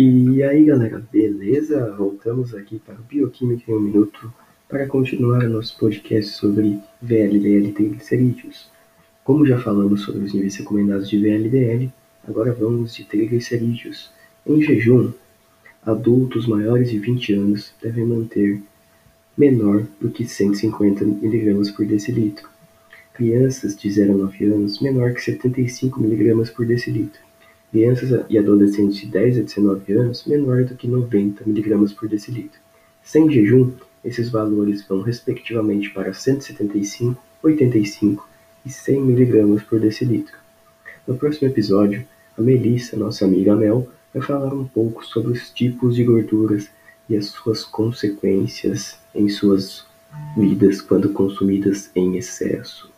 E aí galera, beleza? Voltamos aqui para o Bioquímica em um Minuto para continuar o nosso podcast sobre VLDL triglicerídeos. Como já falamos sobre os níveis recomendados de VLDL, agora vamos de triglicerídeos. Em jejum, adultos maiores de 20 anos devem manter menor do que 150 mg por decilitro. Crianças de 0 a 9 anos menor que 75 mg por decilitro crianças e adolescentes de 10 a 19 anos menor do que 90 mg por decilitro. Sem jejum, esses valores vão respectivamente para 175, 85 e 100 mg por decilitro. No próximo episódio, a Melissa, nossa amiga Mel, vai falar um pouco sobre os tipos de gorduras e as suas consequências em suas vidas quando consumidas em excesso.